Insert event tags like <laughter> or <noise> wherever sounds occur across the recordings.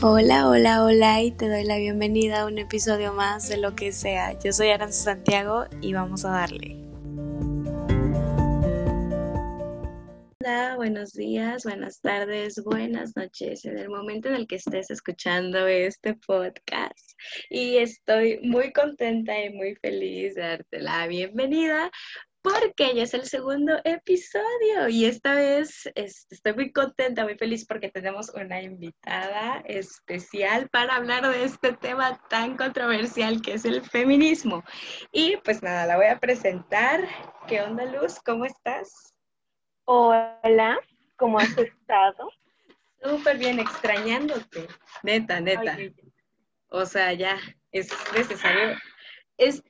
Hola, hola, hola y te doy la bienvenida a un episodio más de lo que sea. Yo soy Aranza Santiago y vamos a darle. Hola, buenos días, buenas tardes, buenas noches, en el momento en el que estés escuchando este podcast. Y estoy muy contenta y muy feliz de darte la bienvenida porque ya es el segundo episodio y esta vez estoy muy contenta, muy feliz porque tenemos una invitada especial para hablar de este tema tan controversial que es el feminismo. Y pues nada, la voy a presentar. ¿Qué onda, Luz? ¿Cómo estás? Hola, ¿cómo has estado? Súper bien, extrañándote. Neta, neta. O sea, ya es necesario. Es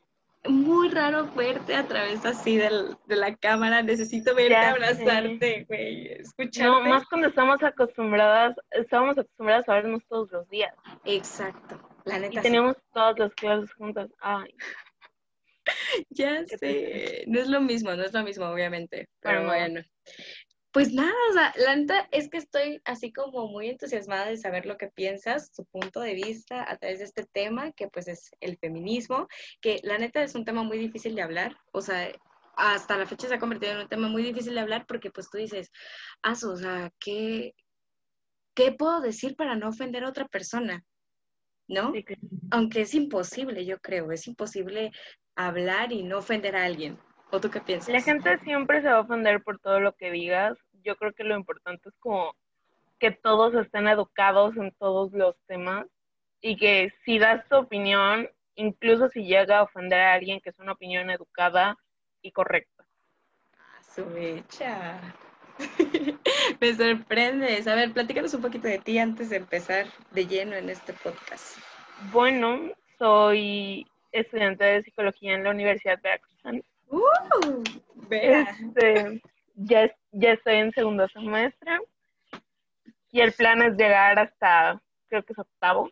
muy raro verte a través así del, de la cámara. Necesito verte, abrazarte, güey, escucharte. No, más cuando estamos acostumbradas, estamos acostumbradas a vernos todos los días. Exacto, la neta. Y tenemos todas las clases juntas. Ay. <laughs> ya sé, no es lo mismo, no es lo mismo, obviamente. Pero bueno. Pues nada, o sea, la neta es que estoy así como muy entusiasmada de saber lo que piensas, tu punto de vista a través de este tema, que pues es el feminismo, que la neta es un tema muy difícil de hablar, o sea, hasta la fecha se ha convertido en un tema muy difícil de hablar porque pues tú dices, ah, o sea, ¿qué, ¿qué puedo decir para no ofender a otra persona? ¿No? Aunque es imposible, yo creo, es imposible hablar y no ofender a alguien. ¿O tú qué piensas? La gente siempre se va a ofender por todo lo que digas. Yo creo que lo importante es como que todos estén educados en todos los temas y que si das tu opinión, incluso si llega a ofender a alguien, que es una opinión educada y correcta. Ah, su mecha. <laughs> Me sorprendes. A ver, platícanos un poquito de ti antes de empezar de lleno en este podcast. Bueno, soy estudiante de psicología en la Universidad de Veracruz Uh, este, ya, ya estoy en segundo semestre y el plan es llegar hasta, creo que es octavo.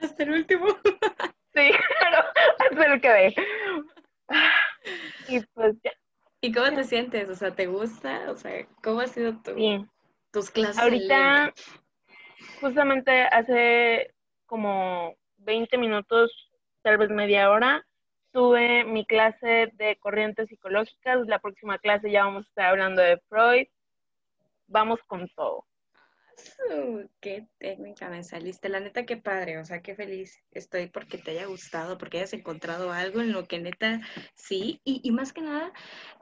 Hasta el último. <laughs> Sí, pero hasta el que ve. Y pues ya. ¿Y cómo te sientes? O sea, ¿te gusta? O sea, ¿cómo ha sido tu, tus clases? Ahorita, justamente hace como 20 minutos, tal vez media hora, tuve mi clase de corrientes psicológicas. La próxima clase ya vamos a estar hablando de Freud. Vamos con todo. qué técnica me saliste. La neta, qué padre. O sea, qué feliz estoy porque te haya gustado, porque hayas encontrado algo en lo que neta sí. Y, y más que nada,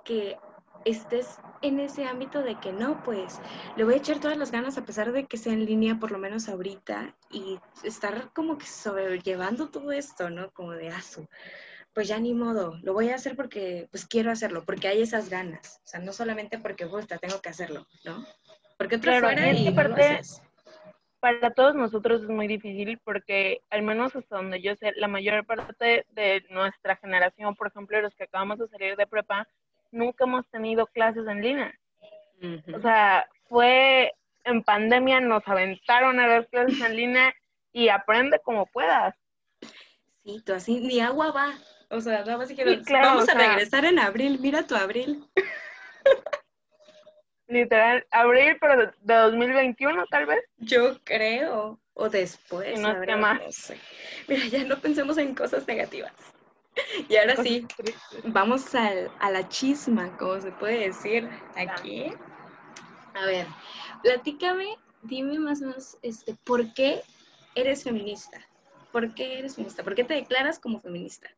que estés en ese ámbito de que no, pues le voy a echar todas las ganas a pesar de que sea en línea, por lo menos ahorita, y estar como que sobrellevando todo esto, ¿no? Como de aso pues ya ni modo, lo voy a hacer porque pues quiero hacerlo, porque hay esas ganas, o sea, no solamente porque gusta, tengo que hacerlo, ¿no? Porque otra fuera y, parte, para todos nosotros es muy difícil porque al menos hasta donde yo sé, la mayor parte de nuestra generación, por ejemplo, los que acabamos de salir de prepa, nunca hemos tenido clases en línea. O sea, fue en pandemia, nos aventaron a las clases en línea y aprende como puedas. Sí, tú así, ni agua va. O sea, nada más dijeron, vamos a regresar en abril, mira tu abril. <laughs> Literal, abril, pero de 2021 tal vez. Yo creo, o después. No, sé más. no sé. Mira, ya no pensemos en cosas negativas. <laughs> Y ahora sí, vamos al, a la chisma, como se puede decir aquí. A ver, platícame, dime más o menos, este, ¿por qué eres feminista? ¿Por qué eres feminista? ¿Por qué te declaras como feminista?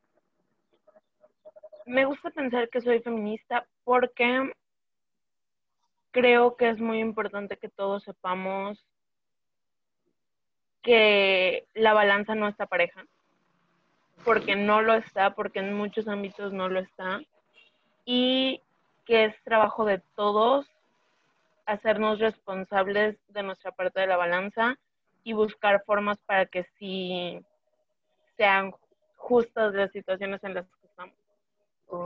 Me gusta pensar que soy feminista porque creo que es muy importante que todos sepamos que la balanza no está pareja, porque no lo está, porque en muchos ámbitos no lo está, y que es trabajo de todos hacernos responsables de nuestra parte de la balanza y buscar formas para que sí sean justas las situaciones en las.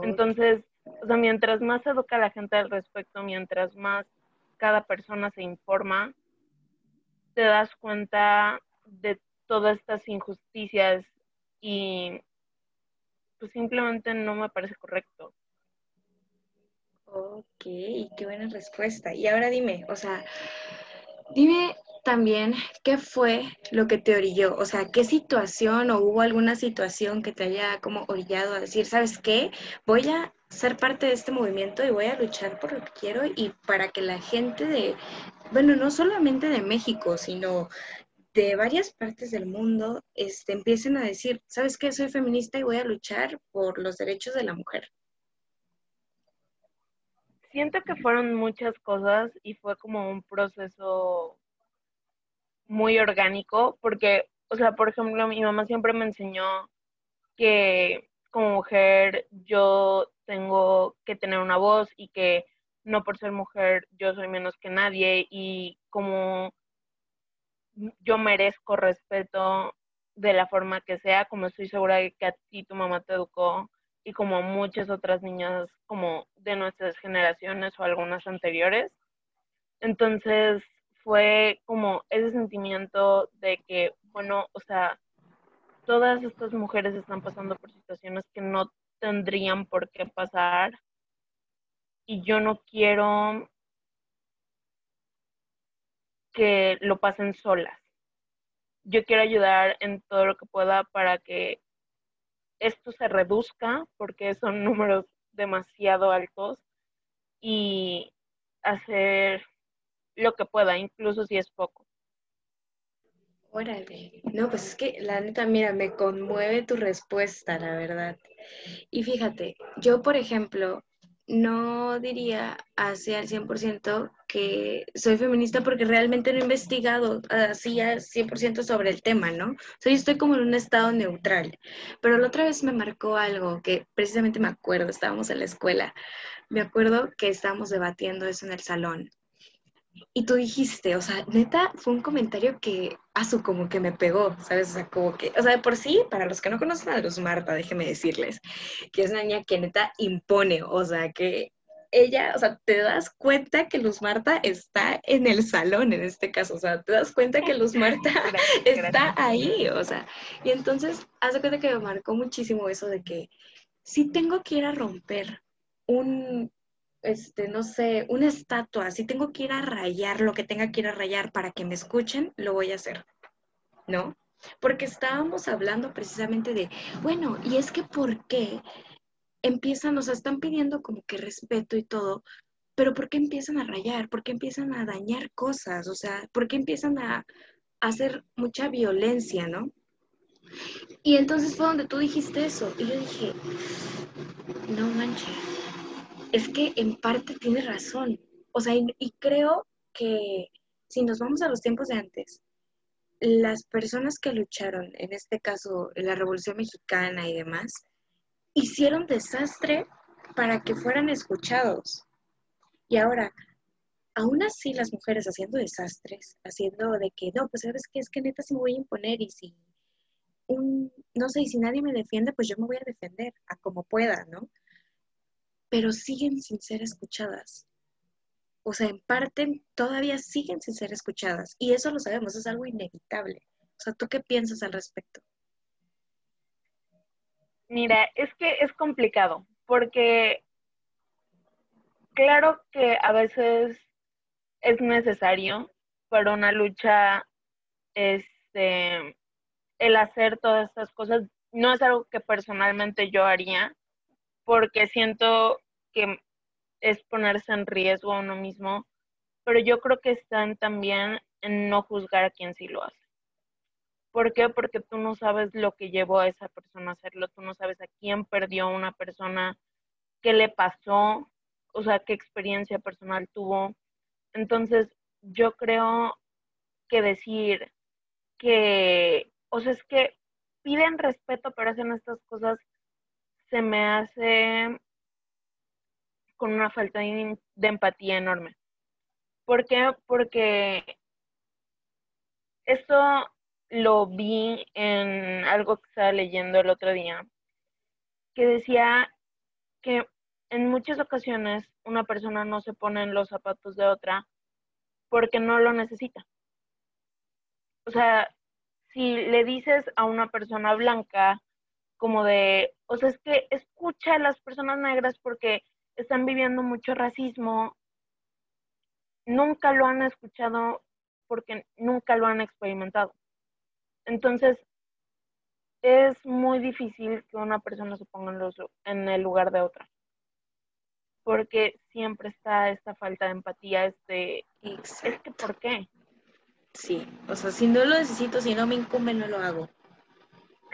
Entonces, o sea, mientras más educa la gente al respecto, mientras más cada persona se informa, te das cuenta de todas estas injusticias y pues simplemente no me parece correcto. Ok, qué buena respuesta. Y ahora dime, o sea, dime también qué fue lo que te orilló, o sea, qué situación o hubo alguna situación que te haya como orillado a decir, ¿sabes qué? Voy a ser parte de este movimiento y voy a luchar por lo que quiero y para que la gente de, bueno, no solamente de México, sino de varias partes del mundo este, empiecen a decir, ¿sabes qué? Soy feminista y voy a luchar por los derechos de la mujer. Siento que fueron muchas cosas y fue como un proceso muy orgánico, porque, o sea, por ejemplo, mi mamá siempre me enseñó que como mujer yo tengo que tener una voz y que no por ser mujer yo soy menos que nadie y como yo merezco respeto de la forma que sea, como estoy segura de que a ti tu mamá te educó y como muchas otras niñas como de nuestras generaciones o algunas anteriores. Entonces fue como ese sentimiento de que, bueno, o sea, todas estas mujeres están pasando por situaciones que no tendrían por qué pasar y yo no quiero que lo pasen solas. Yo quiero ayudar en todo lo que pueda para que esto se reduzca porque son números demasiado altos y hacer lo que pueda, incluso si es poco. Órale, no, pues es que la neta, mira, me conmueve tu respuesta, la verdad. Y fíjate, yo, por ejemplo, no diría así al 100% que soy feminista porque realmente no he investigado así al 100% sobre el tema, ¿no? O sea, yo estoy como en un estado neutral. Pero la otra vez me marcó algo que precisamente me acuerdo, estábamos en la escuela, me acuerdo que estábamos debatiendo eso en el salón y tú dijiste, o sea, neta, fue un comentario que, a su como que me pegó, ¿sabes? O sea, como que, o sea, de por sí, para los que no conocen a Luz Marta, déjeme decirles, que es una niña que neta impone, o sea, que ella, o sea, te das cuenta que Luz Marta está en el salón en este caso, o sea, te das cuenta que Luz Marta <laughs> <laughs> está ahí, o sea, y entonces, hace cuenta que me marcó muchísimo eso de que si tengo que ir a romper un, este, no sé, una estatua, si tengo que ir a rayar lo que tenga que ir a rayar para que me escuchen, lo voy a hacer, ¿no? Porque estábamos hablando precisamente de, bueno, y es que ¿por qué empiezan, nos están pidiendo como que respeto y todo, pero ¿por qué empiezan a rayar? ¿Por qué empiezan a dañar cosas? O sea, ¿por qué empiezan a, hacer mucha violencia, ¿no? Y entonces fue donde tú dijiste eso. Y yo dije, no manches, es que en parte tiene razón. O sea, y, creo que si nos vamos a los tiempos de antes, las personas que lucharon, en este caso la Revolución Mexicana y demás, hicieron desastre para que fueran escuchados. Y ahora, aún así las mujeres haciendo desastres, haciendo de que, no, pues sabes que es que neta sí me voy a imponer y si un, no sé, y si nadie me defiende, pues yo me voy a defender a como pueda, ¿no? Pero siguen sin ser escuchadas. O sea, en parte todavía siguen sin ser escuchadas. Y eso lo sabemos, es algo inevitable. O sea, ¿tú qué piensas al respecto? Mira, es que es complicado, porque claro que a veces es necesario para una lucha este el hacer todas estas cosas no es algo que personalmente yo haría porque siento que es ponerse en riesgo a uno mismo, pero yo creo que están también en no juzgar a quien sí lo hace. ¿Por qué? Porque tú no sabes lo que llevó a esa persona a hacerlo, tú no sabes a quién perdió una persona, qué le pasó, o sea, qué experiencia personal tuvo. Entonces, yo creo que decir que, o sea, es que piden respeto, pero hacen estas cosas, se me hace con una falta de, empatía enorme. ¿Por qué? Porque esto lo vi en algo que estaba leyendo el otro día, que decía que en muchas ocasiones una persona no se pone en los zapatos de otra porque no lo necesita. O sea, si le dices a una persona blanca como de, o sea, es que escucha a las personas negras porque están viviendo mucho racismo, nunca lo han escuchado porque nunca lo han experimentado. Entonces, es muy difícil que una persona se ponga en, el lugar de otra. Porque siempre está esta falta de empatía, este, es que ¿por qué? Sí, o sea, si no lo necesito, si no me incumbe, no lo hago.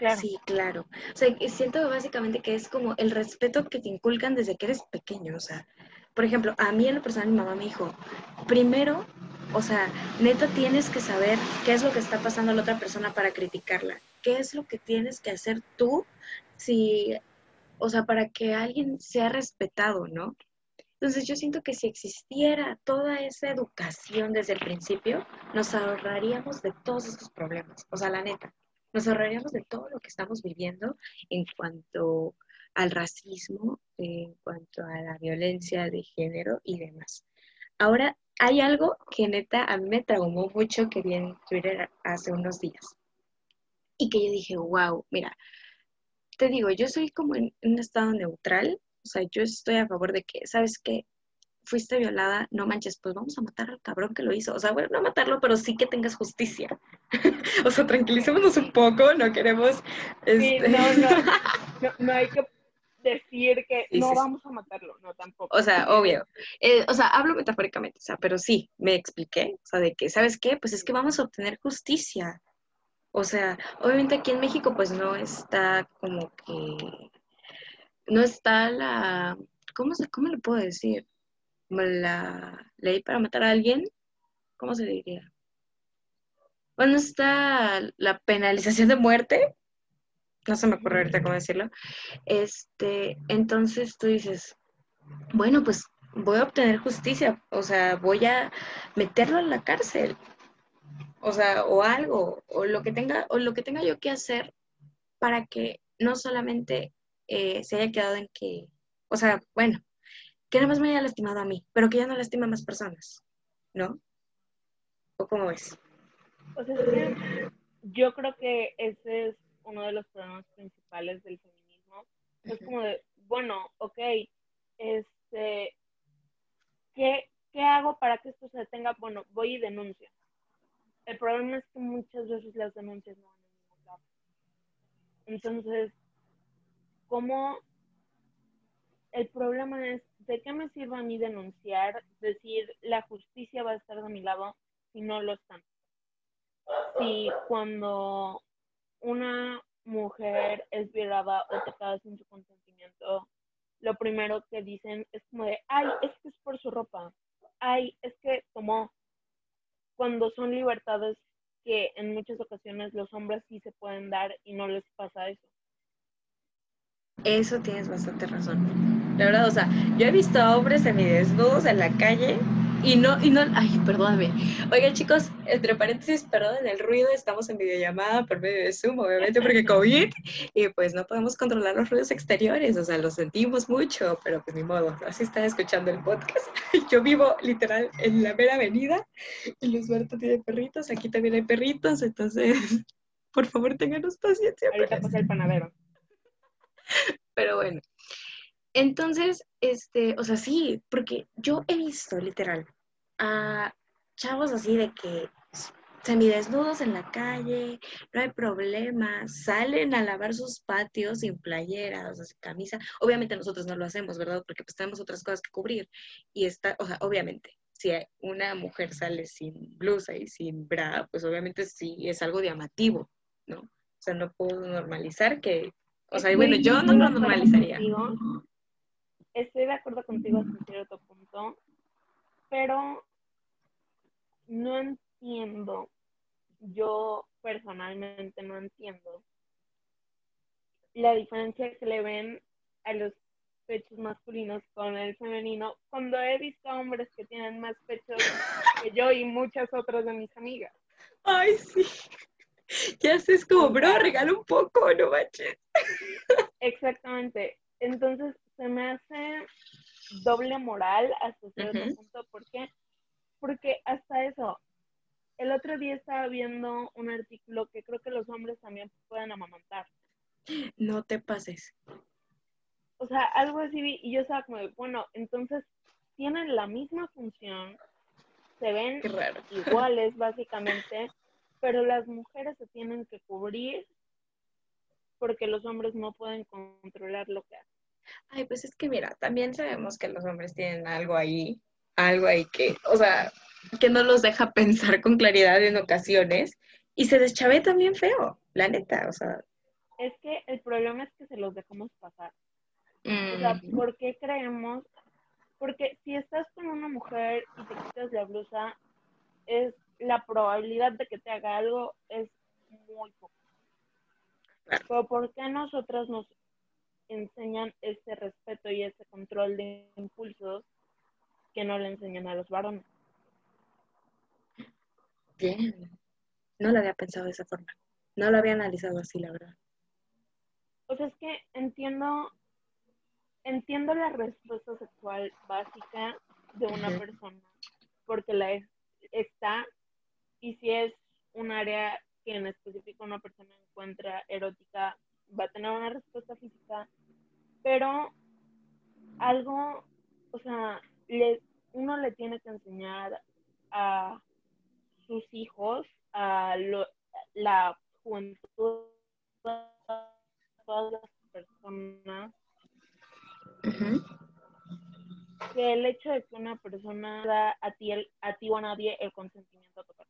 Claro. Sí, claro. O sea, siento básicamente que es como el respeto que te inculcan desde que eres pequeño. O sea, por ejemplo, a mí en lo personal mi mamá me dijo, primero, o sea, neta tienes que saber qué es lo que está pasando a la otra persona para criticarla qué es lo que tienes que hacer tú si, o sea, para que alguien sea respetado, ¿no? Entonces yo siento que si existiera toda esa educación desde el principio, nos ahorraríamos de todos estos problemas. O sea, la neta, nos ahorraríamos de todo lo que estamos viviendo en cuanto al racismo, en cuanto a la violencia de género y demás. Ahora, hay algo que neta a mí me traumó mucho que vi en Twitter hace unos días y que yo dije, wow, mira, te digo, yo soy como en, un estado neutral, o sea, yo estoy a favor de que, ¿sabes qué? Fuiste violada, no manches, pues vamos a matar al cabrón que lo hizo. O sea, bueno, no matarlo, pero sí que tengas justicia. <laughs> o sea, tranquilicémonos un poco, no queremos... Sí, este, no, no, <laughs> no, hay que decir que no vamos a matarlo, no tampoco. O sea, obvio. Eh, o sea, hablo metafóricamente, o sea, pero sí, me expliqué, o sea, de que, ¿sabes qué? Pues es que vamos a obtener justicia. O sea, obviamente aquí en México pues no está como que, no está la, ¿cómo, se, cómo le puedo decir? La ley para matar a alguien, ¿cómo se diría? Bueno, está la penalización de muerte, no se me ocurre ahorita cómo decirlo. Este, entonces tú dices, bueno, pues voy a obtener justicia, o sea, voy a meterlo en la cárcel, o sea, o algo, o lo que tenga, o lo que tenga yo que hacer para que no solamente eh, se haya quedado en que, o sea, bueno, que nada más me haya lastimado a mí, pero que ya no lastima a más personas, ¿no? ¿O cómo ves? O sea, yo creo que ese es uno de los problemas principales del feminismo. Es como de, bueno, ok, este, ¿qué, ¿qué hago para que esto se detenga? Bueno, voy y denuncio. El problema es que muchas veces las denuncias no van a ningún lado. Entonces, ¿cómo? El problema es, ¿de qué me sirve a mí denunciar? Decir, la justicia va a estar de mi lado si no lo están. Si cuando una mujer es violada o tocada sin su consentimiento, lo primero que dicen es como de, ay, es que es por su ropa, ay, es que tomó, cuando son libertades que en muchas ocasiones los hombres sí se pueden dar y no les pasa eso. Eso tienes bastante razón. La verdad, o sea, yo he visto a hombres semidesnudos en la calle y no, y no, ay, perdóname. Oigan, chicos, entre paréntesis, perdón el ruido, estamos en videollamada por medio de Zoom, obviamente, porque COVID, y pues no podemos controlar los ruidos exteriores, o sea, lo sentimos mucho, pero pues ni modo, así están escuchando el podcast. <laughs> Yo vivo literal en la mera avenida, y Luz Berto tiene perritos, aquí también hay perritos, entonces, <laughs> por favor, tenganos paciencia. Ahorita pasa el panadero. <laughs> Pero bueno, entonces, este, o sea, sí, porque yo he visto literal a chavos así de que semidesnudos en la calle, no hay problema, salen a lavar sus patios sin playeras, o sea, sin camisa. Obviamente nosotros no lo hacemos, ¿verdad? Porque pues tenemos otras cosas que cubrir. Y está, o sea, obviamente, si una mujer sale sin blusa y sin bra, pues obviamente sí es algo llamativo, ¿no? O sea, no puedo normalizar que, o sea, bueno, yo no lo normalizaría estoy de acuerdo contigo hasta cierto punto, pero no entiendo, yo personalmente no entiendo la diferencia que le ven a los pechos masculinos con el femenino cuando he visto hombres que tienen más pechos que yo y muchas otras de mis amigas. Ay, sí. Ya sé, es como, bro, regala un poco, no manches. Exactamente. Entonces, se me hace doble moral hasta cierto punto. ¿Por qué? Porque hasta eso, el otro día estaba viendo un artículo que creo que los hombres también pueden amamantar. No te pases. O sea, algo así, y yo estaba como, bueno, entonces tienen la misma función se ven iguales básicamente, pero las mujeres se tienen que cubrir porque los hombres no pueden controlar lo que hacen. Ay, pues es que mira, también sabemos que los hombres tienen algo ahí, algo ahí que, o sea, que no los deja <laughs> pensar con claridad en ocasiones y se deschave también feo, la neta, o sea. Es que el problema es que se los dejamos pasar. O sea, mm. ¿por qué creemos? Porque si estás con una mujer y te quitas la blusa, es la probabilidad de que te haga algo es muy poco. Pero ¿por qué nosotras nos enseñan ese respeto y ese control de impulsos que no le enseñan a los varones? Bien. No lo había pensado de esa forma. No lo había analizado así, la verdad. O sea, es que entiendo, entiendo la respuesta sexual básica de una persona, porque la está, y si es un área que en específico una persona encuentra erótica, va a tener una respuesta física, pero algo, o sea, le, uno le tiene que enseñar a sus hijos, a la juventud, a todas las personas, que el hecho de que una persona da a ti, a ti o a nadie el consentimiento total.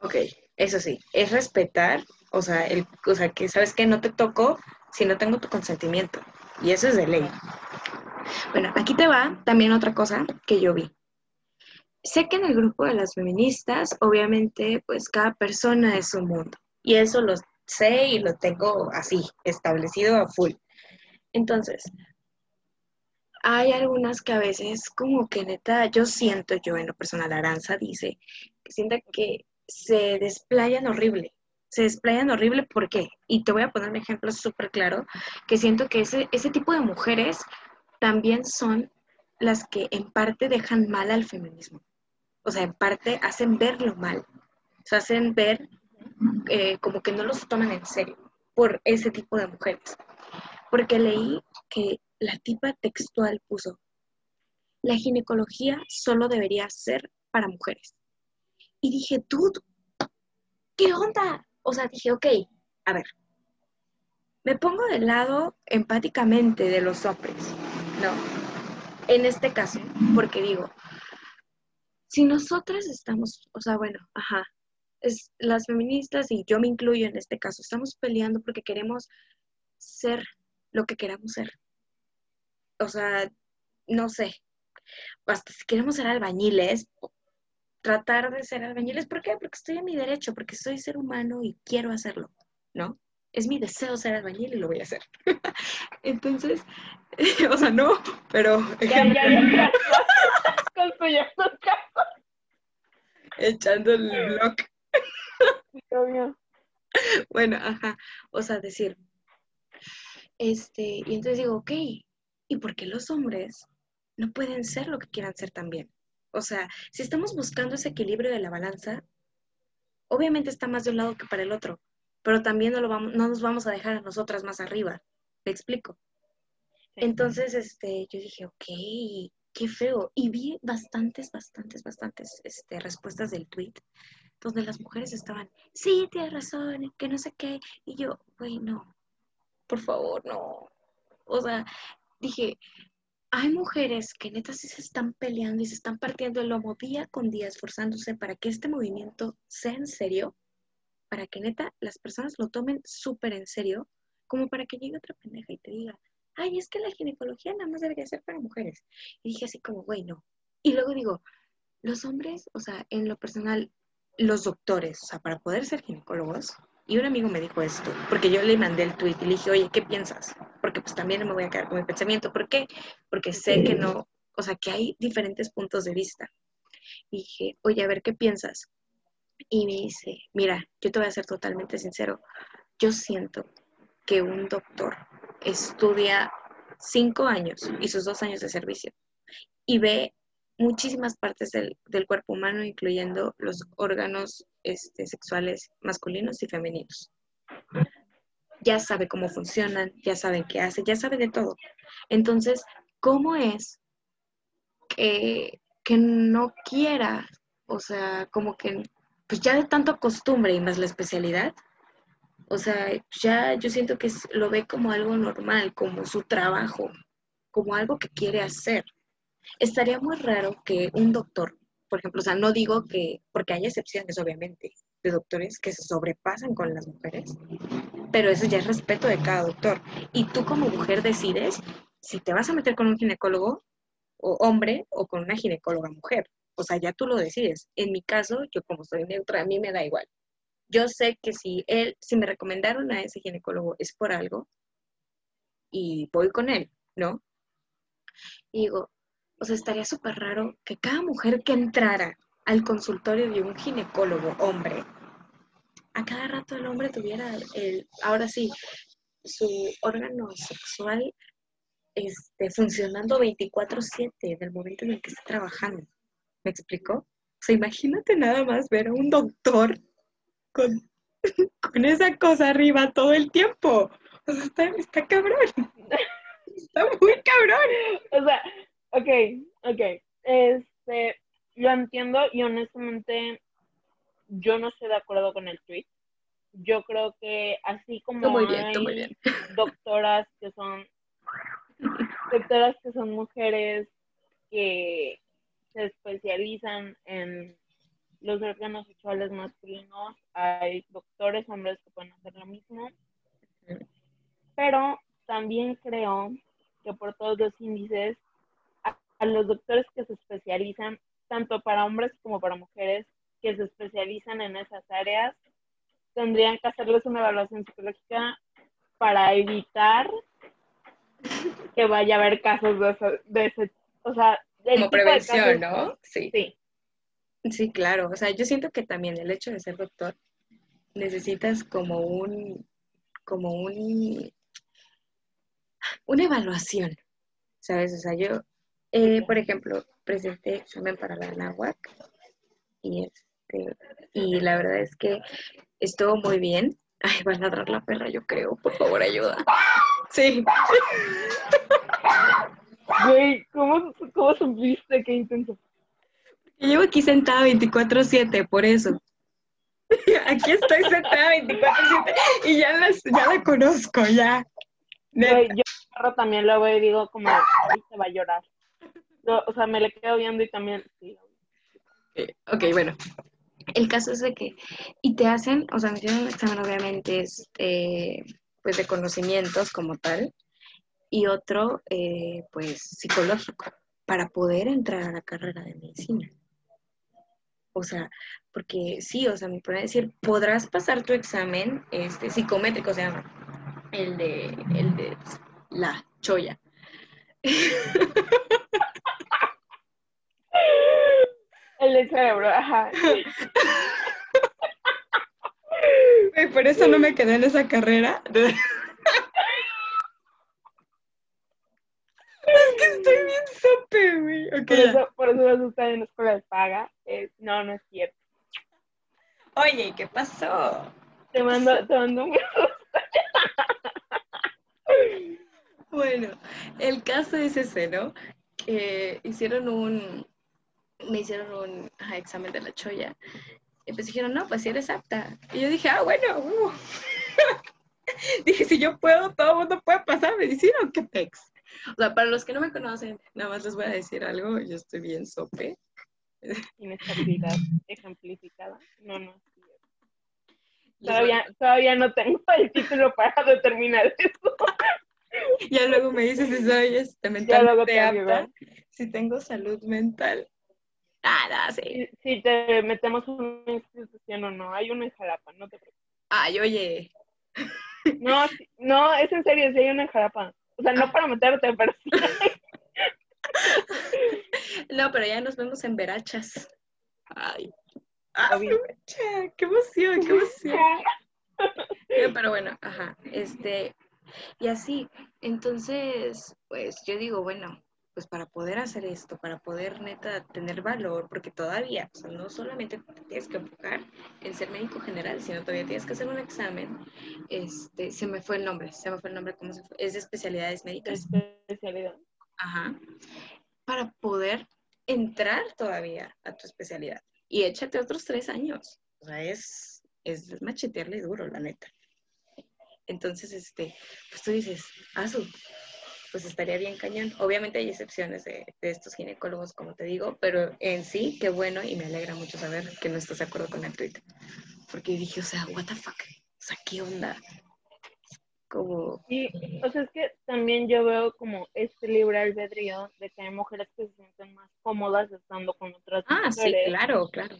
Ok, eso sí, es respetar, o sea, el, o sea, que sabes que no te toco si no tengo tu consentimiento. Y eso es de ley. Bueno, aquí te va también otra cosa que yo vi. Sé que en el grupo de las feministas, obviamente, pues cada persona es un mundo. Y eso lo sé y lo tengo así, establecido a full. Entonces, hay algunas que a veces como que neta, yo siento, yo en lo personal, Aranza dice, que sienta que se desplayan horrible. Se desplayan horrible, ¿por qué? Y te voy a poner un ejemplo súper claro, que siento que ese, ese tipo de mujeres también son las que en parte dejan mal al feminismo. O sea, en parte hacen verlo mal. O sea, hacen ver eh, como que no los toman en serio por ese tipo de mujeres. Porque leí que la tipa textual puso, la ginecología solo debería ser para mujeres. Y dije, tú, ¿qué onda? O sea, dije, ok, a ver, me pongo del lado empáticamente de los hombres, ¿no? En este caso, porque digo, si nosotras estamos, o sea, bueno, ajá, es las feministas y yo me incluyo en este caso, estamos peleando porque queremos ser lo que queramos ser. O sea, no sé, hasta si queremos ser albañiles, tratar de ser albañiles. ¿Por qué? Porque estoy en mi derecho, porque soy ser humano y quiero hacerlo, ¿no? Es mi deseo ser albañil y lo voy a hacer. <laughs> Entonces, <laughs> o sea, no, pero... Ya, ya, ya, <laughs> Echando el blog. bueno, ajá. O sea, decir, este, y entonces digo, ok, ¿y por qué los hombres no pueden ser lo que quieran ser también? O sea, si estamos buscando ese equilibrio de la balanza, obviamente está más de un lado que para el otro, pero también no, lo vamos, no nos vamos a dejar a nosotras más arriba. ¿Me explico? Entonces, este, yo dije, ok, qué feo. Y vi bastantes, bastantes, bastantes este, respuestas del tweet donde las mujeres estaban, sí, tienes razón, que no sé qué. Y yo, güey, no, por favor, no. O sea, dije, hay mujeres que neta sí se están peleando y se están partiendo el lomo día con día esforzándose para que este movimiento sea en serio, para que neta las personas lo tomen súper en serio, como para que llegue otra pendeja y te diga, ay, es que la ginecología nada más debería ser para mujeres. Y dije así como, güey, no. Y luego digo, los hombres, o sea, en lo personal, los doctores, o sea, para poder ser ginecólogos, y un amigo me dijo esto, porque yo le mandé el tweet y le dije, oye, ¿qué piensas? Porque pues también me voy a quedar con mi pensamiento. ¿Por qué? Porque sé que no, o sea, que hay diferentes puntos de vista. Y dije, oye, a ver, ¿qué piensas? Y me dice, mira, yo te voy a ser totalmente sincero. Yo siento que un doctor estudia cinco años y sus dos años de servicio y ve muchísimas partes del, cuerpo humano, incluyendo los órganos este, sexuales masculinos y femeninos. Ya sabe cómo funcionan, ya sabe qué hace, ya sabe de todo. Entonces, ¿cómo es que, que no quiera o sea, como que, pues ya de tanto costumbre y más la especialidad, o sea, ya yo siento que lo ve como algo normal, como su trabajo, como algo que quiere hacer. Estaría muy raro que un doctor, por ejemplo, o sea, no digo que, porque hay excepciones, obviamente, de doctores que se sobrepasan con las mujeres, pero eso ya es respeto de cada doctor. Y tú como mujer decides si te vas a meter con un ginecólogo o hombre o con una ginecóloga mujer. O sea, ya tú lo decides. En mi caso, yo como soy neutra, a mí me da igual yo sé que si él, si me recomendaron a ese ginecólogo es por algo y voy con él, ¿no? Y digo, o sea, estaría súper raro que cada mujer que entrara al consultorio de un ginecólogo hombre, a cada rato el hombre tuviera el, ahora sí, su órgano sexual este, funcionando 24/7 del momento en el que está trabajando. ¿Me explicó? O sea, imagínate nada más ver a un doctor con, <laughs> con esa cosa arriba todo el tiempo. O sea, está, está cabrón. <laughs> Está muy cabrón. O sea, ok, ok. Este, lo entiendo y honestamente yo no estoy de acuerdo con el tweet. Yo creo que así como muy bien, muy bien. <laughs> doctoras que son doctoras que son mujeres que se especializan en los órganos sexuales masculinos, hay doctores hombres que pueden hacer lo mismo, pero también creo que por todos los índices, a, los doctores que se especializan, tanto para hombres como para mujeres, que se especializan en esas áreas, tendrían que hacerles una evaluación psicológica para evitar que vaya a haber casos de ese, de ese o sea, como prevención, ¿no? Sí. Sí. Sí, claro. O sea, yo siento que también el hecho de ser doctor necesitas como un, como un, una evaluación, ¿sabes? O sea, yo, eh, por ejemplo, presenté examen para la NAWAC y este, y la verdad es que estuvo muy bien. <laughs> Ay, va a ladrar la perra, yo creo. Por favor, ayuda. <laughs> Sí. <laughs> Güey, ¿cómo, cómo supiste? Qué intenso. Llevo aquí sentada 24/7, por eso. Aquí estoy sentada 24/7 y ya, ya la conozco, ya. yo también lo veo y digo como, ahí se va a llorar. O sea, me le quedo viendo y también... ok, bueno. El caso es de que, y te hacen, o sea, me hicieron un examen obviamente es, eh, pues de conocimientos como tal, y otro, eh, pues psicológico, para poder entrar a la carrera de medicina. O sea, porque sí, o sea, me pueden decir, podrás pasar tu examen este, psicométrico, se llama, el de, el de la choya. <laughs> El de cerebro, ajá. Por eso no me quedé en esa carrera. Es que estoy bien sope, güey. por, eso, por eso vas a estar en la escuela de paga. no, no es cierto. Oye, ¿qué pasó? Te mando, te mando un <laughs> Bueno, el caso es ese, ¿no? Que hicieron un, me hicieron un examen de la choya. Y pues dijeron, no, pues si eres apta. Y yo dije, ah, bueno, uh". <laughs> dije, si yo puedo, todo el mundo puede pasar medicina qué pex. O sea, para los que no me conocen, nada más les voy a decir algo, yo estoy bien sope. <laughs> Inestabilidad ejemplificada. No, no. Todavía, todavía no tengo el título para determinar eso. <laughs> <laughs> Ya luego me dices si soy este, mentalmente apta, si tengo salud mental. Nada, sí. Si, te metemos en una institución o no, hay una en Jalapa, no te preocupes. Ay, oye. <laughs> No, no, es en serio, si hay una en Jalapa. O sea, no para meterte, pero sí. <laughs> No, pero ya nos vemos en Verachas. Ay. qué emoción, qué emoción. pero bueno, ajá, este, y así, entonces, pues yo digo, bueno, pues para poder hacer esto, para poder neta tener valor, porque todavía, o sea, no solamente tienes que enfocar en ser médico general, sino todavía tienes que hacer un examen, este, se me fue el nombre, se me fue el nombre, ¿cómo se fue? Es de especialidades médicas. Especialidad. Ajá. Para poder entrar todavía a tu especialidad. y échate otros tres años. O sea, es, es machetearle duro, la neta. Entonces, este, pues tú dices, Azu, pues estaría bien cañón. Obviamente hay excepciones de, estos ginecólogos, como te digo, pero en sí, qué bueno y me alegra mucho saber que no estás de acuerdo con el tweet. Porque dije, o sea, what the fuck, o sea, ¿qué onda? Como... Sí, o sea, es que también yo veo como este libre albedrío de que hay mujeres que se sienten más cómodas estando con otras ah, mujeres. Ah, sí, claro, claro.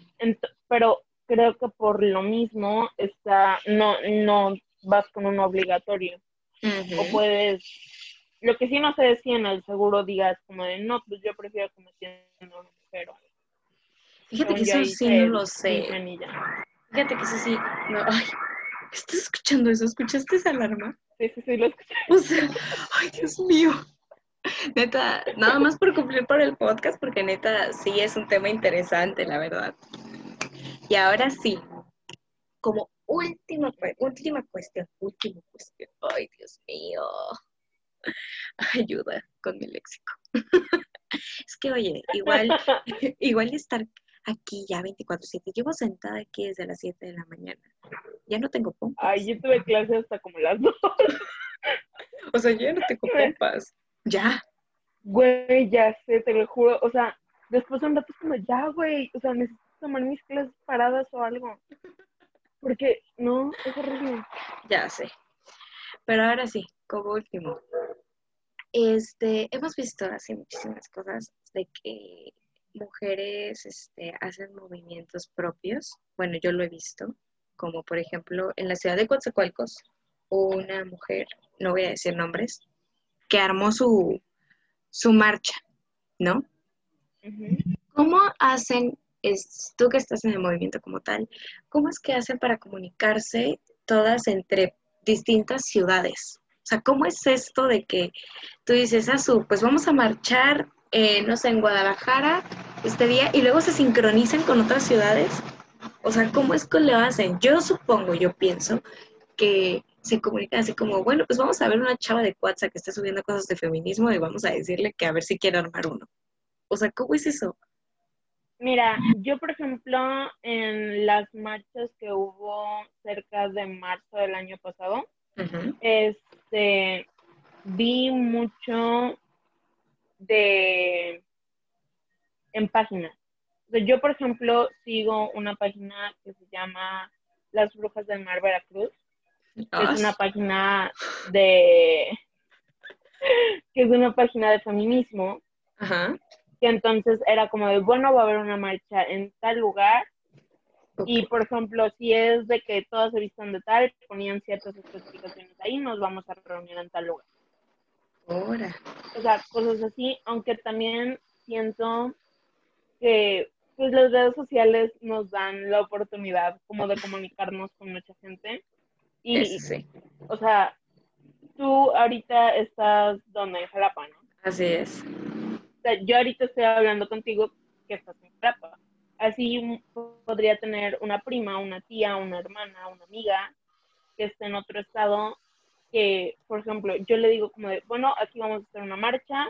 pero creo que por lo mismo está, no, no vas con un obligatorio. O puedes lo que sí no sé es si en el seguro digas como de, no, pues yo prefiero que me pero Fíjate que eso sí no lo sé. Fíjate que eso sí, no, ay, ¿estás escuchando eso? ¿Escuchaste esa alarma? Sí, sí, sí, lo escuché. O sea, ay, Dios mío. Neta, nada más por cumplir por el podcast, porque neta sí es un tema interesante, la verdad. Y ahora sí, como última, última cuestión, última cuestión. Ay, Dios mío. <laughs> ayuda con mi léxico. <laughs> es que, oye, igual, <laughs> igual estar aquí ya 24-7. Llevo sentada aquí desde las 7 de la mañana. Ya no tengo pompas. Ay, yo tuve clase hasta como las 2. o sea, yo ya no tengo pompas. Ya. Güey, ya sé, te lo juro. O sea, después de un rato es como, ya, güey. O sea, necesito tomar mis clases paradas o algo. Porque, no, es horrible. Ya sé. Pero ahora sí, como último, este, hemos visto así muchísimas cosas de que mujeres este, hacen movimientos propios. Bueno, yo lo he visto, como por ejemplo en la ciudad de Coatzacoalcos, una mujer, no voy a decir nombres, que armó su, su marcha, ¿no? ¿Cómo hacen, es, tú que estás en el movimiento como tal, cómo es que hacen para comunicarse todas entre distintas ciudades? O sea, ¿cómo es esto de que tú dices, Azu, pues vamos a marchar, eh, no sé, en Guadalajara este día y luego se sincronizan con otras ciudades? O sea, ¿cómo es que lo hacen? Yo supongo, yo pienso que se comunican así como, bueno, pues vamos a ver una chava de WhatsApp que está subiendo cosas de feminismo y vamos a decirle que a ver si quiere armar uno. O sea, ¿cómo es eso? Mira, yo por ejemplo, en las marchas que hubo cerca de marzo del año pasado, este, vi mucho de en páginas. yo, por ejemplo, sigo una página que se llama Las Brujas del Mar Veracruz, que es una página de <laughs> que es una página de feminismo. Que entonces era como de, bueno, va a haber una marcha en tal lugar y por ejemplo, si es de que todas se vistan de tal, ponían ciertas especificaciones ahí, nos vamos a reunir en tal lugar. Ahora. O sea, cosas así, aunque también siento que pues las redes sociales nos dan la oportunidad como de comunicarnos con mucha gente. Y, sí. o sea, tú ahorita estás donde en Jalapa, ¿no? Así es. O sea, yo ahorita estoy hablando contigo que estás en Jalapa. Así podría tener una prima, una tía, una hermana, una amiga que esté en otro estado, que, por ejemplo, yo le digo como de, bueno, aquí vamos a hacer una marcha,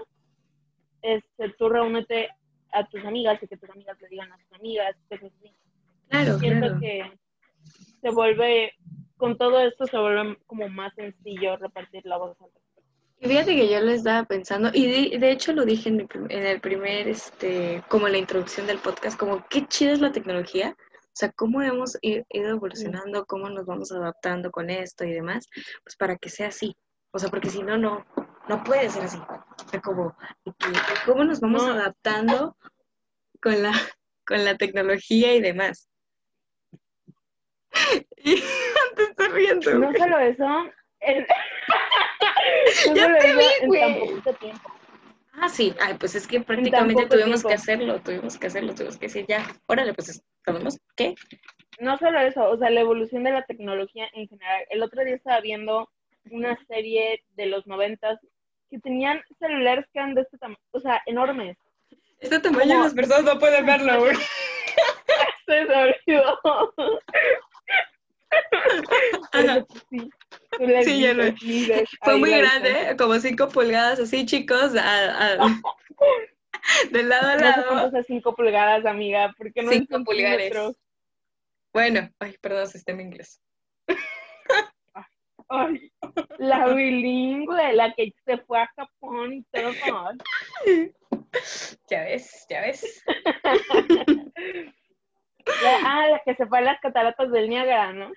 este, tú reúnete a tus amigas y que tus amigas le digan a tus amigas, cosas así. Claro, Siento que se vuelve, con todo esto se vuelve como más sencillo repartir la voz al Fíjate que yo lo estaba pensando, y de, hecho lo dije en, el primer, este, como en la introducción del podcast, como qué chida es la tecnología, o sea, cómo hemos ido evolucionando, cómo nos vamos adaptando con esto y demás, pues para que sea así. O sea, porque si no, no, no puede ser así. O sea, como, cómo nos vamos adaptando con la, con la tecnología y demás. <laughs> Y <laughs> te estás riendo. No solo eso, <laughs> ya te vi, güey. Ah, sí, Ay, pues es que prácticamente tuvimos que hacerlo, tuvimos que hacerlo, tuvimos que decir ya, órale, pues sabemos qué. No solo eso, o sea, la evolución de la tecnología en general. El otro día estaba viendo una serie de los noventas que tenían celulares que eran de este tamaño, o sea, enormes. Este tamaño las personas no pueden verlo, güey. <laughs> Se sí. <laughs> Sí, ya lo <laughs> Fue muy grande, como cinco pulgadas, así chicos. <laughs> De lado a lado. No sé 5 pulgadas, amiga, porque no 5 pulgares. Bueno, ay, perdón, sistema inglés. Ay, la bilingüe, la que se fue a Japón y todo. Ya ves, ya ves. ah, la que se fue a las cataratas del Niágara, ¿no?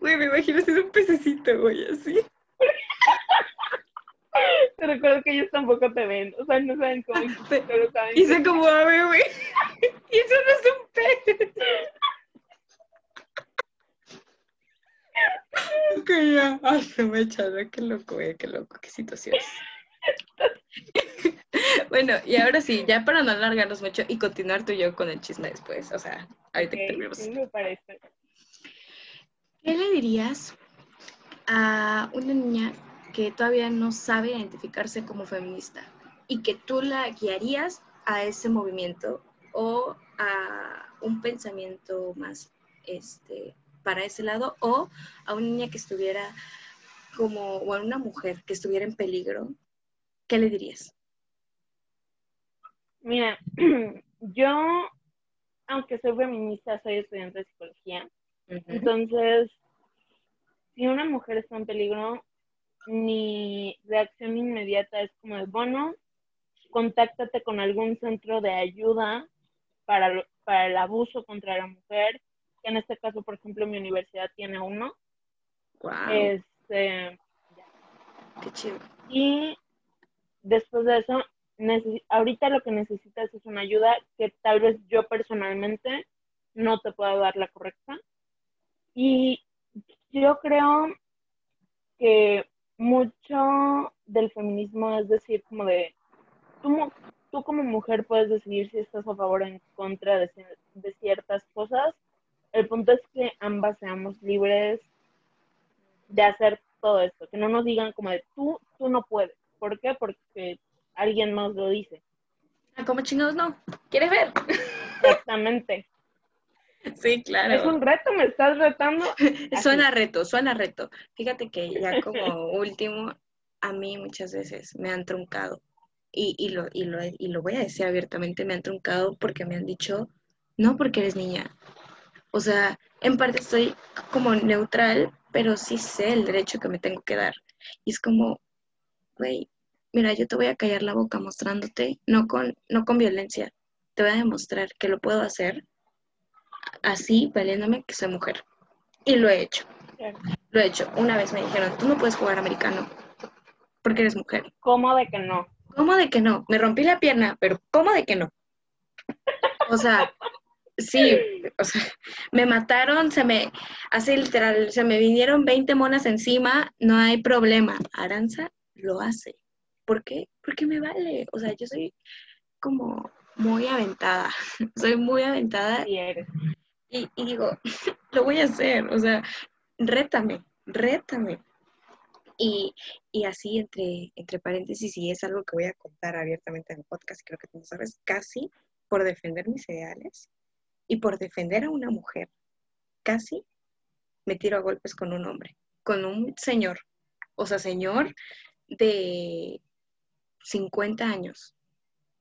Güey, me imagino siendo un pececito, güey, así. <laughs> Te recuerdo que ellos tampoco te ven, o sea, no saben cómo pero saben. Y se como ave, güey. <laughs> Y eso no es un pez. <laughs> Ok, ya. Ay, se me echado, qué loco, güey, qué loco, qué situación. bueno, y ahora sí, ya para no alargarnos mucho y continuar tú y yo con el chisme después, o sea, ahorita okay, terminamos. Sí, me parece. ¿Qué le dirías a una niña que todavía no sabe identificarse como feminista y que tú la guiarías a ese movimiento o a un pensamiento más este, para ese lado o a una niña que estuviera como, o a una mujer que estuviera en peligro, ¿qué le dirías? Mira, <clears throat> yo, aunque soy feminista, soy estudiante de psicología. Entonces, si una mujer está en peligro, mi reacción inmediata es como de, bueno, contáctate con algún centro de ayuda para, para el abuso contra la mujer, que en este caso, por ejemplo, mi universidad tiene uno. Wow. Este, Qué chido. Y después de eso, ahorita lo que necesitas es una ayuda que tal vez yo personalmente no te pueda dar la correcta. Y yo creo que mucho del feminismo es decir, como de, tú, tú como mujer puedes decidir si estás a favor o en contra de, de ciertas cosas. El punto es que ambas seamos libres de hacer todo esto, que no nos digan como de, tú, tú no puedes. ¿Por qué? Porque alguien más lo dice. Ah, ¿Cómo chingados no? ¿Quieres ver? Exactamente. <laughs> Sí, claro. Es un reto, me estás retando. <laughs> suena reto, suena reto. Fíjate que ya <laughs> como último, a mí muchas veces me han truncado. Y, y, lo, y, lo, y lo voy a decir abiertamente, me han truncado porque me han dicho, no porque eres niña. O sea, en parte estoy como neutral, pero sí sé el derecho que me tengo que dar. Y es como, güey, mira, yo te voy a callar la boca mostrándote, no con, no con violencia, te voy a demostrar que lo puedo hacer así, valiéndome que soy mujer. Y lo he hecho. Lo he hecho. Una vez me dijeron, tú no puedes jugar americano porque eres mujer. ¿Cómo de que no? ¿Cómo de que no? Me rompí la pierna, pero ¿cómo de que no? O sea, sí, o sea, me mataron, se me, así literal, se me vinieron 20 monas encima, no hay problema. Aranza lo hace. ¿Por qué? Porque me vale. O sea, yo soy como muy aventada. <laughs> soy muy aventada. Y eres. Y, digo, <laughs> lo voy a hacer, o sea, rétame, rétame. Y, así entre, entre paréntesis, y es algo que voy a contar abiertamente en el podcast, creo que tú sabes, casi por defender mis ideales y por defender a una mujer, casi me tiro a golpes con un hombre, con un señor, o sea, señor de 50 años,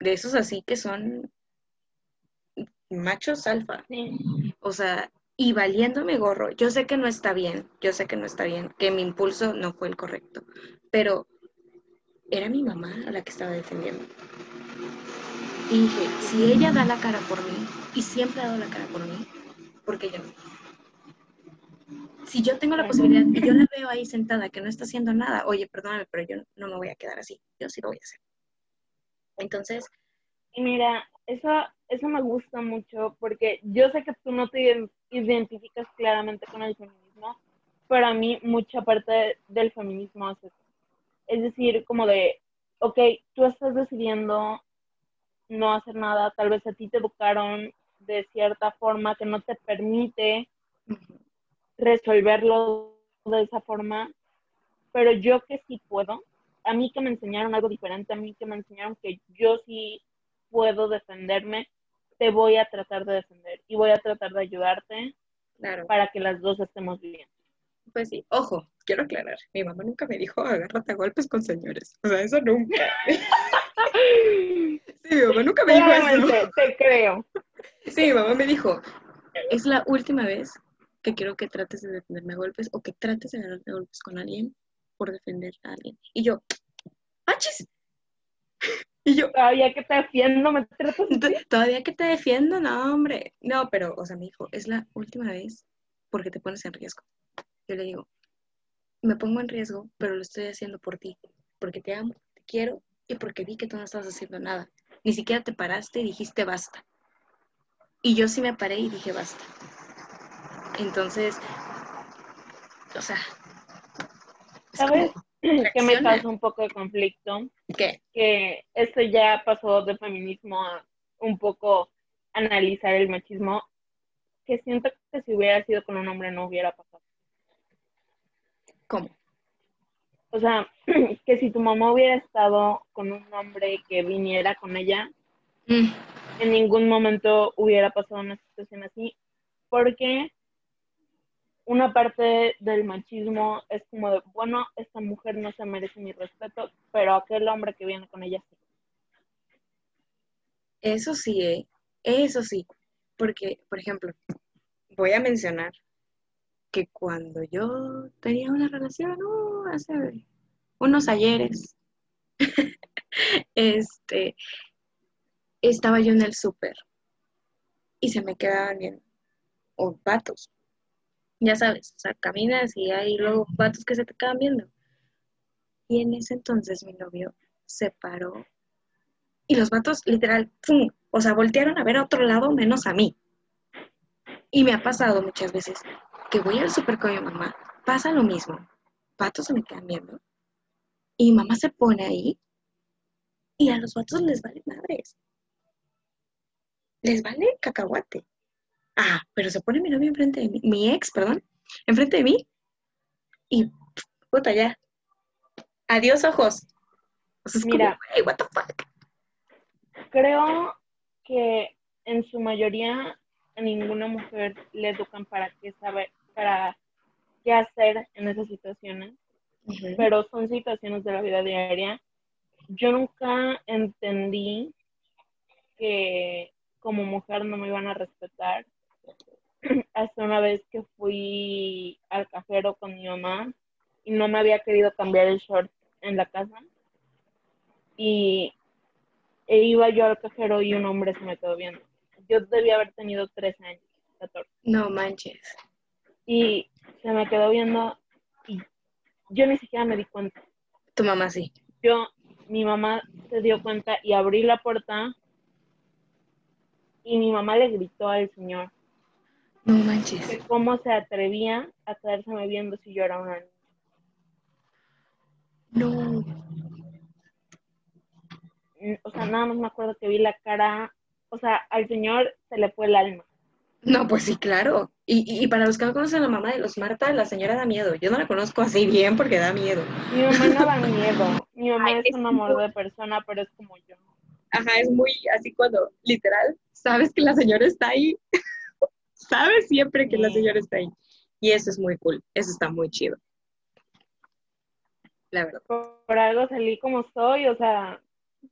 de esos así que son machos alfa. O sea, y valiéndome gorro. Yo sé que no está bien, yo sé que no está bien, que mi impulso no fue el correcto, pero era mi mamá a la que estaba defendiendo. Y dije, si ella da la cara por mí, y siempre ha dado la cara por mí, porque yo no? Si yo tengo la posibilidad y yo la veo ahí sentada que no está haciendo nada, oye, perdóname, pero yo no me voy a quedar así, yo sí lo voy a hacer. Entonces... Y mira, eso, eso me gusta mucho porque yo sé que tú no te identificas claramente con el feminismo, pero a mí mucha parte del feminismo es eso. Es decir, como de, ok, tú estás decidiendo no hacer nada, tal vez a ti te educaron de cierta forma que no te permite resolverlo de esa forma, pero yo que sí puedo, a mí que me enseñaron algo diferente, a mí que me enseñaron que yo sí puedo defenderme, te voy a tratar de defender y voy a tratar de ayudarte claro. para que las dos estemos bien. Pues sí, ojo, quiero aclarar, mi mamá nunca me dijo agárrate a golpes con señores, o sea, eso nunca. <laughs> Sí, mi mamá nunca me dijo eso. te creo. Sí, mi mamá me dijo, es la última vez que quiero que trates de defenderme a golpes o que trates de agarrarte a golpes con alguien por defender a alguien. Y yo, ¡achis! <laughs> Y yo, todavía que te defiendo, me Todavía que te defiendo, no, hombre. No, pero, o sea, me dijo, es la última vez porque te pones en riesgo. Yo le digo, me pongo en riesgo, pero lo estoy haciendo por ti, porque te amo, te quiero y porque vi que tú no estás haciendo nada. Ni siquiera te paraste y dijiste basta. Y yo sí me paré y dije basta. Entonces, o sea, ¿sabes? <clears throat> Que me causa un poco de conflicto. ¿Qué? Que esto ya pasó de feminismo a un poco analizar el machismo, que siento que si hubiera sido con un hombre no hubiera pasado. ¿Cómo? O sea, <clears throat> que si tu mamá hubiera estado con un hombre que viniera con ella, mm. en ningún momento hubiera pasado una situación así, porque una parte del machismo es como de, bueno, esta mujer no se merece mi respeto, pero aquel hombre que viene con ella sí. Eso sí, ¿eh? eso sí, porque, por ejemplo, voy a mencionar que cuando yo tenía una relación, uh, hace unos ayeres, <laughs> este, estaba yo en el súper y se me quedaban bien, o ya sabes, o sea, caminas y hay luego patos que se te quedan viendo. Y en ese entonces mi novio se paró y los vatos literal, ¡pum! o sea, voltearon a ver a otro lado menos a mí. Y me ha pasado muchas veces que voy al súper con mi mamá, pasa lo mismo, patos se me quedan viendo y mamá se pone ahí y a los vatos les vale madres. Les vale cacahuate. Ah, pero se pone mi novio enfrente de mí, mi ex, perdón, enfrente de mí. Y, puta, ya. Adiós, ojos. Mira, what the fuck. Creo que en su mayoría a ninguna mujer le educan para qué saber, para qué hacer en esas situaciones. Pero son situaciones de la vida diaria. Yo nunca entendí que como mujer no me iban a respetar <clears throat> hasta una vez que fui al cajero con mi mamá y no me había querido cambiar el short en la casa. Y e iba yo al cajero y un hombre se me quedó viendo. Yo debía haber tenido 13 años, 14. No manches. Y se me quedó viendo y yo ni siquiera me di cuenta. Tu mamá sí. Yo, mi mamá se dio cuenta y abrí la puerta y mi mamá le gritó al señor no manches. cómo se atrevía a quedárseme viendo si yo era una niña. No. Mm, o sea, nada más me acuerdo que vi la cara, o sea, al señor se le fue el alma. No, pues sí, claro. Y, y, para los que no conocen a la mamá de los Marta, la señora da miedo. Yo no la conozco así bien porque da miedo. Mi mamá no da miedo. Mi mamá es, un amor de persona, pero es como yo. Ajá, es muy así cuando, literal, sabes que la señora está ahí sabes siempre que la señora está ahí. Y eso es muy cool, eso está muy chido. La verdad. Por, algo salí como soy, o sea.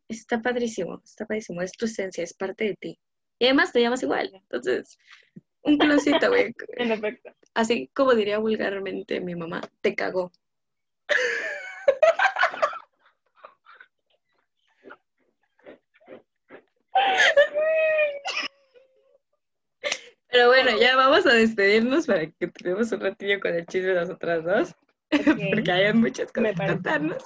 Está padrísimo, está padrísimo, es tu esencia, es parte de ti. Y además te llamas igual, entonces, un closito, güey. <laughs> en efecto. Así como diría vulgarmente mi mamá, te cagó. <laughs> <laughs> Pero bueno, ya vamos a despedirnos para que tengamos un ratillo con el chisme de nosotras dos. Porque hay muchas cosas que contarnos.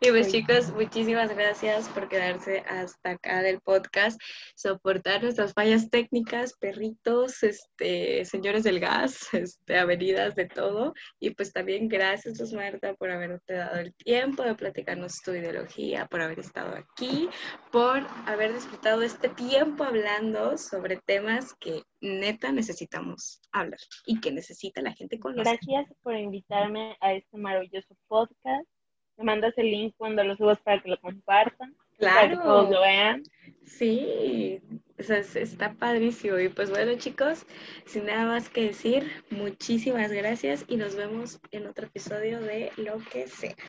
Y pues chicos, muchísimas gracias por quedarse hasta acá del podcast, soportar nuestras fallas técnicas, perritos, este, señores del gas, <laughs> este, avenidas de todo. Y pues también gracias, Marta, por haberte dado el tiempo de platicarnos tu ideología, por haber estado aquí, por haber disfrutado este tiempo hablando sobre temas que neta necesitamos hablar y que necesita la gente conocer. Gracias por invitarme a este maravilloso podcast. Me mandas el link cuando lo subas para que lo compartan. Claro. Para que todos lo vean. Sí, está padrísimo. Y pues bueno, chicos, sin nada más que decir, muchísimas gracias y nos vemos en otro episodio de Lo que sea.